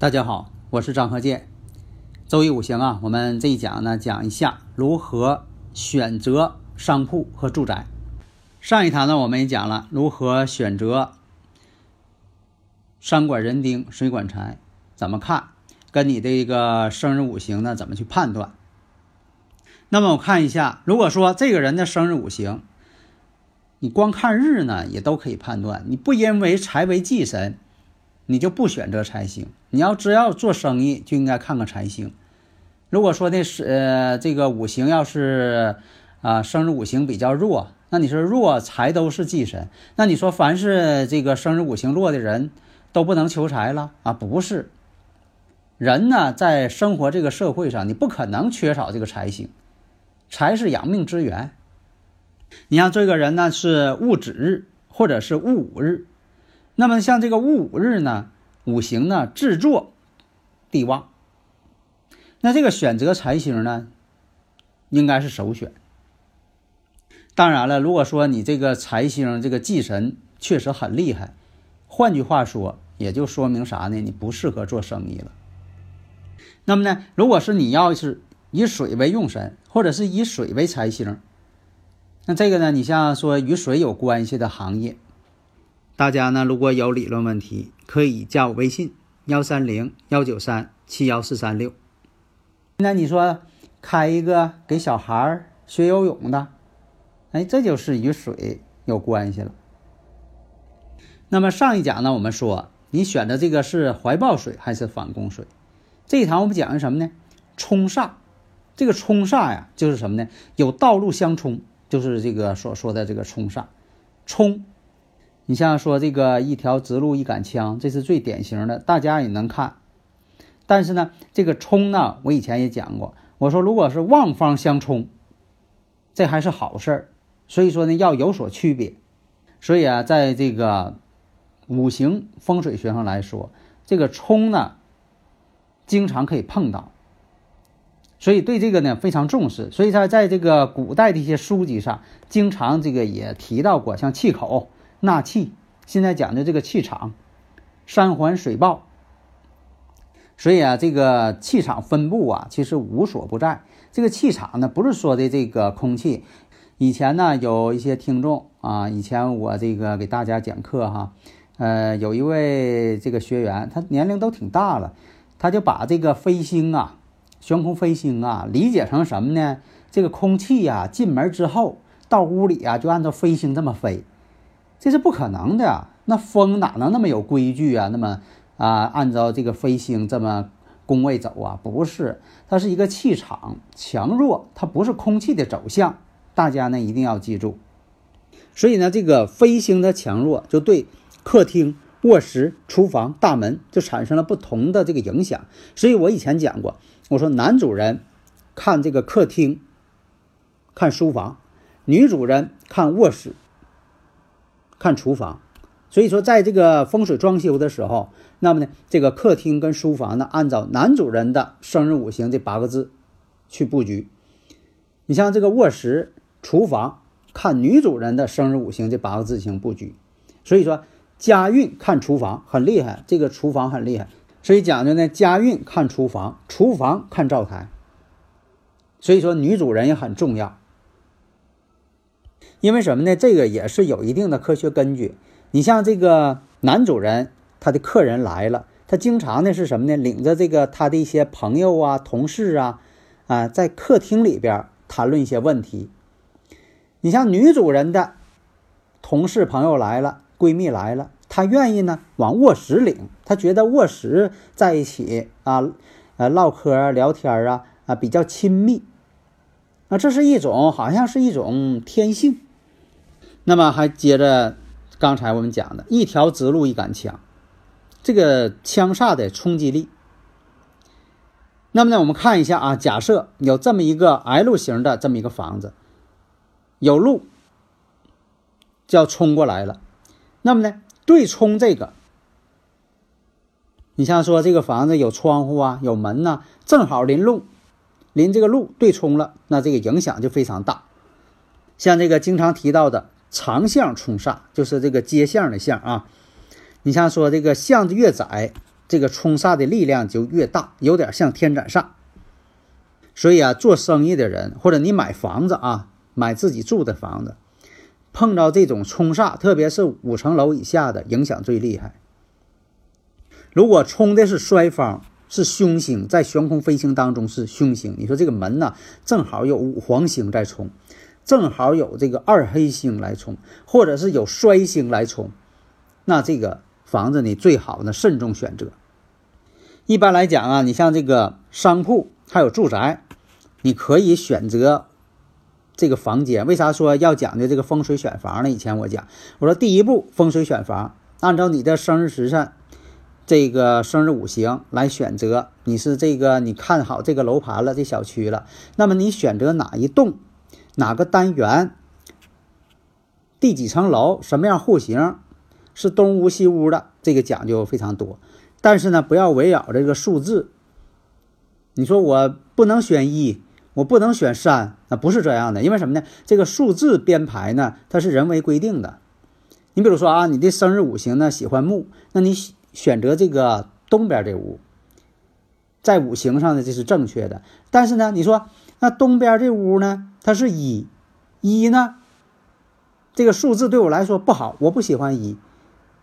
大家好，我是张和建。周易五行啊，我们这一讲呢，讲一下如何选择商铺和住宅。上一堂呢，我们也讲了如何选择山管人丁、水管财，怎么看，跟你的一个生日五行呢，怎么去判断。那么我看一下，如果说这个人的生日五行，你光看日呢，也都可以判断。你不因为财为忌神。你就不选择财星，你要只要做生意就应该看看财星。如果说那是呃这个五行要是啊生日五行比较弱，那你说弱财都是忌神，那你说凡是这个生日五行弱的人都不能求财了啊？不是，人呢在生活这个社会上，你不可能缺少这个财星，财是养命之源。你像这个人呢是戊子日或者是戊午日。那么像这个戊午日呢，五行呢制作地旺，那这个选择财星呢，应该是首选。当然了，如果说你这个财星这个忌神确实很厉害，换句话说，也就说明啥呢？你不适合做生意了。那么呢，如果是你要是以水为用神，或者是以水为财星，那这个呢，你像说与水有关系的行业。大家呢，如果有理论问题，可以加我微信幺三零幺九三七幺四三六。那你说开一个给小孩学游泳的，哎，这就是与水有关系了。那么上一讲呢，我们说你选的这个是怀抱水还是反攻水？这一堂我们讲的什么呢？冲煞。这个冲煞呀，就是什么呢？有道路相冲，就是这个所说的这个冲煞，冲。你像说这个一条直路一杆枪，这是最典型的，大家也能看。但是呢，这个冲呢，我以前也讲过，我说如果是旺方相冲，这还是好事儿。所以说呢，要有所区别。所以啊，在这个五行风水学上来说，这个冲呢，经常可以碰到，所以对这个呢非常重视。所以他在这个古代的一些书籍上，经常这个也提到过，像气口。纳气，现在讲的这个气场，山环水抱，所以啊，这个气场分布啊，其实无所不在。这个气场呢，不是说的这个空气。以前呢，有一些听众啊，以前我这个给大家讲课哈，呃，有一位这个学员，他年龄都挺大了，他就把这个飞星啊，悬空飞星啊，理解成什么呢？这个空气呀，进门之后到屋里啊，就按照飞星这么飞。这是不可能的，那风哪能那么有规矩啊？那么啊，按照这个飞星这么宫位走啊？不是，它是一个气场强弱，它不是空气的走向。大家呢一定要记住。所以呢，这个飞星的强弱就对客厅、卧室、厨房、大门就产生了不同的这个影响。所以我以前讲过，我说男主人看这个客厅、看书房，女主人看卧室。看厨房，所以说在这个风水装修的时候，那么呢，这个客厅跟书房呢，按照男主人的生日五行这八个字去布局。你像这个卧室、厨房，看女主人的生日五行这八个字行布局。所以说家运看厨房很厉害，这个厨房很厉害，所以讲究呢，家运看厨房，厨房看灶台。所以说女主人也很重要。因为什么呢？这个也是有一定的科学根据。你像这个男主人，他的客人来了，他经常呢是什么呢？领着这个他的一些朋友啊、同事啊，啊，在客厅里边谈论一些问题。你像女主人的同事朋友来了，闺蜜来了，她愿意呢往卧室领，她觉得卧室在一起啊，呃，唠嗑聊天啊，啊，比较亲密。那这是一种好像是一种天性。那么还接着刚才我们讲的一条直路一杆枪，这个枪煞的冲击力。那么呢，我们看一下啊，假设有这么一个 L 型的这么一个房子，有路就要冲过来了。那么呢，对冲这个，你像说这个房子有窗户啊，有门呐，正好临路，临这个路对冲了，那这个影响就非常大。像这个经常提到的。长相冲煞就是这个接相的相啊，你像说这个巷子越窄，这个冲煞的力量就越大，有点像天斩煞。所以啊，做生意的人或者你买房子啊，买自己住的房子，碰到这种冲煞，特别是五层楼以下的，影响最厉害。如果冲的是衰方，是凶星，在悬空飞行当中是凶星，你说这个门呢，正好有五黄星在冲。正好有这个二黑星来冲，或者是有衰星来冲，那这个房子你最好呢慎重选择。一般来讲啊，你像这个商铺还有住宅，你可以选择这个房间。为啥说要讲究这个风水选房呢？以前我讲，我说第一步风水选房，按照你的生日时辰，这个生日五行来选择。你是这个你看好这个楼盘了，这小区了，那么你选择哪一栋？哪个单元？第几层楼？什么样户型？是东屋西屋的？这个讲究非常多。但是呢，不要围绕这个数字。你说我不能选一，我不能选三，那不是这样的。因为什么呢？这个数字编排呢，它是人为规定的。你比如说啊，你的生日五行呢喜欢木，那你选择这个东边这屋，在五行上呢这是正确的。但是呢，你说那东边这屋呢？它是一，一呢，这个数字对我来说不好，我不喜欢一。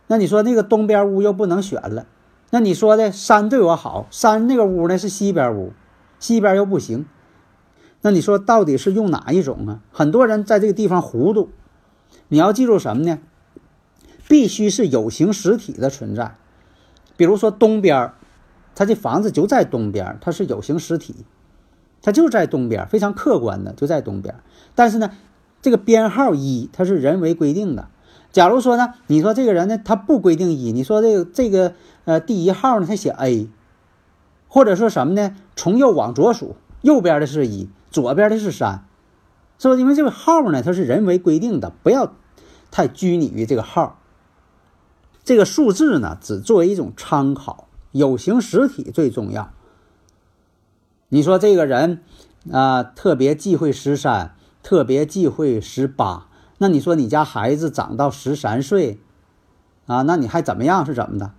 那你说那个东边屋又不能选了，那你说的三对我好，三那个屋呢是西边屋，西边又不行。那你说到底是用哪一种啊？很多人在这个地方糊涂。你要记住什么呢？必须是有形实体的存在。比如说东边，他这房子就在东边，它是有形实体。它就在东边，非常客观的就在东边。但是呢，这个编号一它是人为规定的。假如说呢，你说这个人呢，他不规定一，你说这个这个呃第一号呢，他写 A，或者说什么呢？从右往左数，右边的是一，左边的是三，是吧？因为这个号呢，它是人为规定的，不要太拘泥于这个号。这个数字呢，只作为一种参考，有形实体最重要。你说这个人啊，特别忌讳十三，特别忌讳十八。那你说你家孩子长到十三岁啊，那你还怎么样？是怎么的？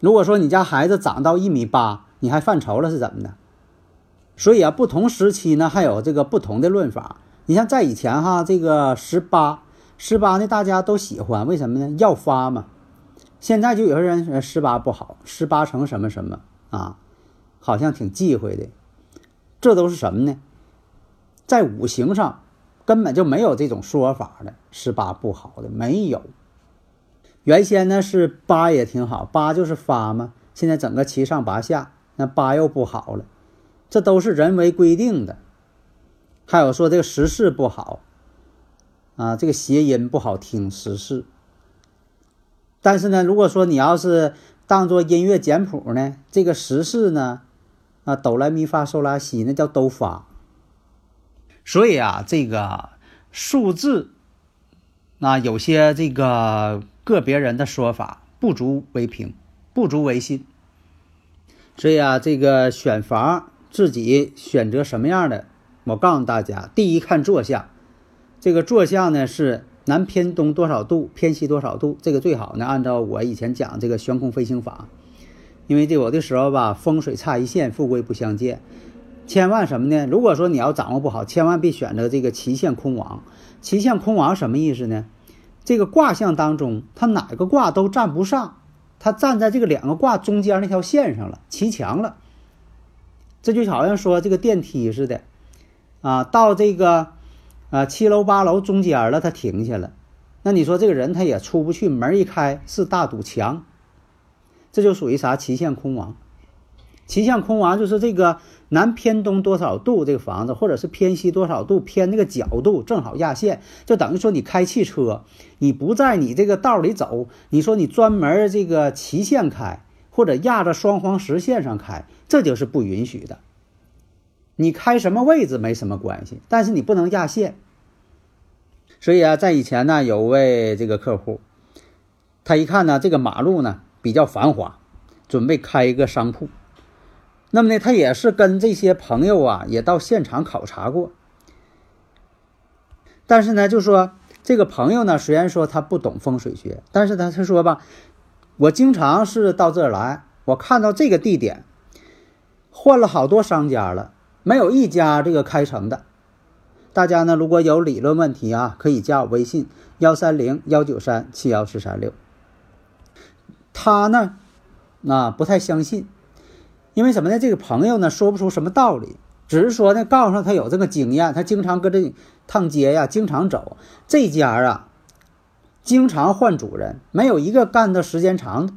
如果说你家孩子长到一米八，你还犯愁了是怎么的？所以啊，不同时期呢，还有这个不同的论法。你像在以前哈，这个十八，十八呢，大家都喜欢，为什么呢？要发嘛。现在就有些人十八不好，十八乘什么什么啊？好像挺忌讳的，这都是什么呢？在五行上根本就没有这种说法的，十八不好的没有。原先呢是八也挺好，八就是发嘛。现在整个七上八下，那八又不好了，这都是人为规定的。还有说这个十四不好啊，这个谐音不好听，十四。但是呢，如果说你要是当做音乐简谱呢，这个十四呢。啊，哆来咪发嗦拉西，那叫都发。所以啊，这个数字，那有些这个个别人的说法不足为凭，不足为信。所以啊，这个选房自己选择什么样的，我告诉大家，第一看坐向，这个坐向呢是南偏东多少度，偏西多少度，这个最好呢，按照我以前讲这个悬空飞行法。因为这有的时候吧，风水差一线，富贵不相见。千万什么呢？如果说你要掌握不好，千万别选择这个奇线空亡。奇线空亡什么意思呢？这个卦象当中，它哪个卦都占不上，它站在这个两个卦中间那条线上了，齐墙了。这就好像说这个电梯似的，啊，到这个啊七楼八楼中间了，它停下了。那你说这个人他也出不去，门一开是大堵墙。这就属于啥？奇线空亡。奇向空亡就是这个南偏东多少度这个房子，或者是偏西多少度，偏那个角度正好压线，就等于说你开汽车，你不在你这个道里走，你说你专门这个齐线开，或者压着双黄实线上开，这就是不允许的。你开什么位置没什么关系，但是你不能压线。所以啊，在以前呢，有位这个客户，他一看呢，这个马路呢比较繁华，准备开一个商铺。那么呢，他也是跟这些朋友啊，也到现场考察过。但是呢，就说这个朋友呢，虽然说他不懂风水学，但是他他说吧，我经常是到这儿来，我看到这个地点换了好多商家了，没有一家这个开成的。大家呢，如果有理论问题啊，可以加我微信幺三零幺九三七幺四三六。他呢，啊，不太相信。因为什么呢？这个朋友呢说不出什么道理，只是说呢告诉他有这个经验，他经常搁这趟街呀，经常走这家啊，经常换主人，没有一个干的时间长的。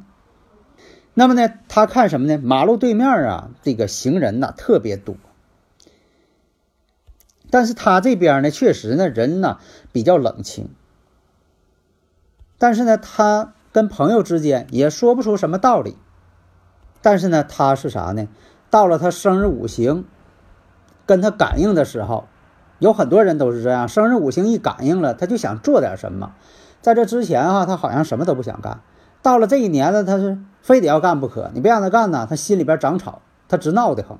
那么呢，他看什么呢？马路对面啊，这个行人呢特别多，但是他这边呢，确实呢人呢比较冷清，但是呢，他跟朋友之间也说不出什么道理。但是呢，他是啥呢？到了他生日五行跟他感应的时候，有很多人都是这样，生日五行一感应了，他就想做点什么。在这之前哈，他好像什么都不想干。到了这一年了，他是非得要干不可。你不让他干呢，他心里边长草，他直闹得慌。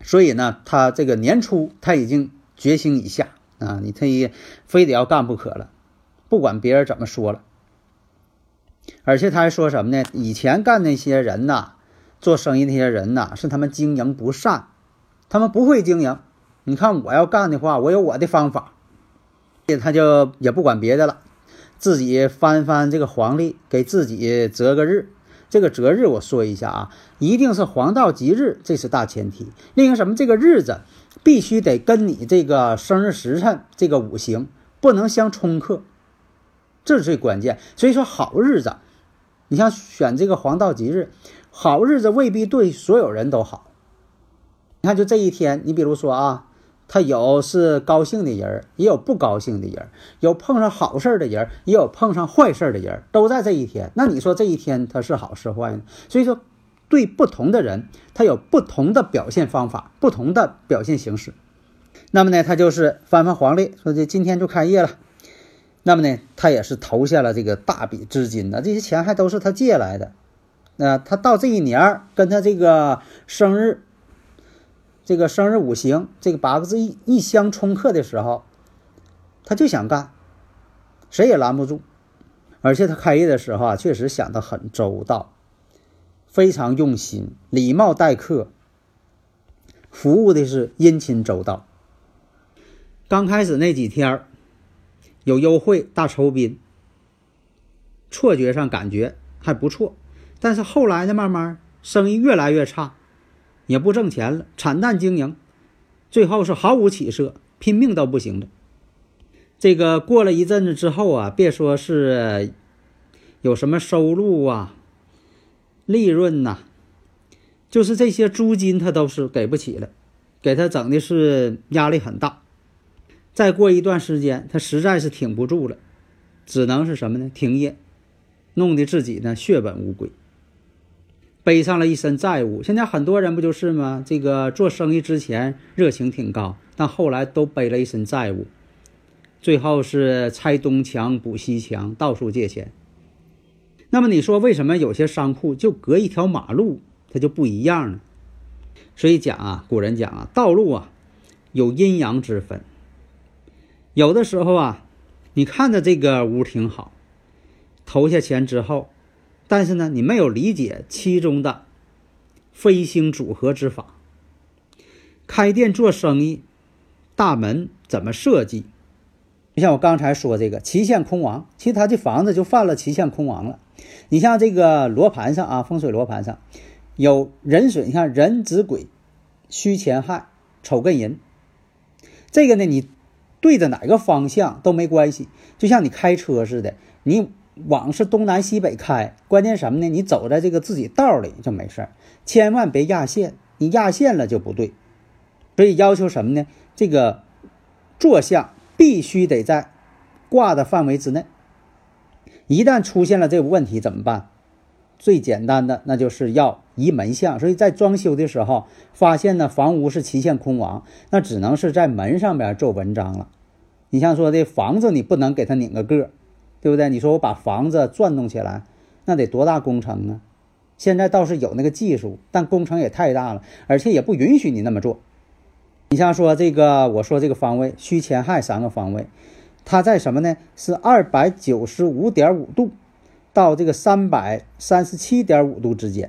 所以呢，他这个年初他已经决心已下啊，你他也非得要干不可了，不管别人怎么说了。而且他还说什么呢？以前干那些人呐，做生意那些人呐，是他们经营不善，他们不会经营。你看我要干的话，我有我的方法。他就也不管别的了，自己翻翻这个黄历，给自己择个日。这个择日我说一下啊，一定是黄道吉日，这是大前提。另一个什么，这个日子必须得跟你这个生日时辰这个五行不能相冲克。这是最关键，所以说好日子，你像选这个黄道吉日，好日子未必对所有人都好。你看，就这一天，你比如说啊，他有是高兴的人，也有不高兴的人，有碰上好事的人，也有碰上坏事的人，都在这一天。那你说这一天他是好是坏呢？所以说，对不同的人，他有不同的表现方法，不同的表现形式。那么呢，他就是翻翻黄历，说这今天就开业了。那么呢，他也是投下了这个大笔资金呢，这些钱还都是他借来的。那他到这一年跟他这个生日，这个生日五行这个八个字一一相冲克的时候，他就想干，谁也拦不住。而且他开业的时候啊，确实想得很周到，非常用心，礼貌待客，服务的是殷勤周到。刚开始那几天。有优惠大酬宾，错觉上感觉还不错，但是后来呢，慢慢生意越来越差，也不挣钱了，惨淡经营，最后是毫无起色，拼命都不行了。这个过了一阵子之后啊，别说是有什么收入啊、利润呐，就是这些租金他都是给不起了，给他整的是压力很大。再过一段时间，他实在是挺不住了，只能是什么呢？停业，弄得自己呢血本无归，背上了一身债务。现在很多人不就是吗？这个做生意之前热情挺高，但后来都背了一身债务，最后是拆东墙补西墙，到处借钱。那么你说为什么有些商铺就隔一条马路，它就不一样呢？所以讲啊，古人讲啊，道路啊有阴阳之分。有的时候啊，你看着这个屋挺好，投下钱之后，但是呢，你没有理解其中的飞星组合之法。开店做生意，大门怎么设计？你像我刚才说这个七线空亡，其实他这房子就犯了七线空亡了。你像这个罗盘上啊，风水罗盘上有人水，你看人子鬼戌乾亥丑艮寅，这个呢你。对着哪个方向都没关系，就像你开车似的，你往是东南西北开，关键什么呢？你走在这个自己道里就没事儿，千万别压线，你压线了就不对。所以要求什么呢？这个坐向必须得在挂的范围之内。一旦出现了这个问题怎么办？最简单的那就是要移门向。所以在装修的时候发现呢房屋是旗线空亡，那只能是在门上边做文章了。你像说的房子，你不能给它拧个个。对不对？你说我把房子转动起来，那得多大工程啊？现在倒是有那个技术，但工程也太大了，而且也不允许你那么做。你像说这个，我说这个方位虚前亥三个方位，它在什么呢？是二百九十五点五度到这个三百三十七点五度之间。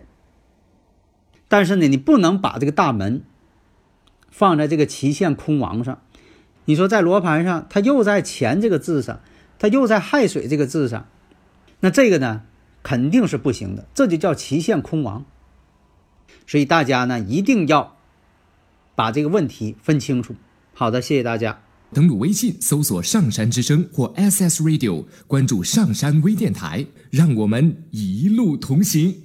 但是呢，你不能把这个大门放在这个旗线空亡上。你说在罗盘上，它又在前这个字上。它又在亥水这个字上，那这个呢肯定是不行的，这就叫旗线空亡。所以大家呢一定要把这个问题分清楚。好的，谢谢大家。登录微信搜索“上山之声”或 SS Radio，关注上山微电台，让我们一路同行。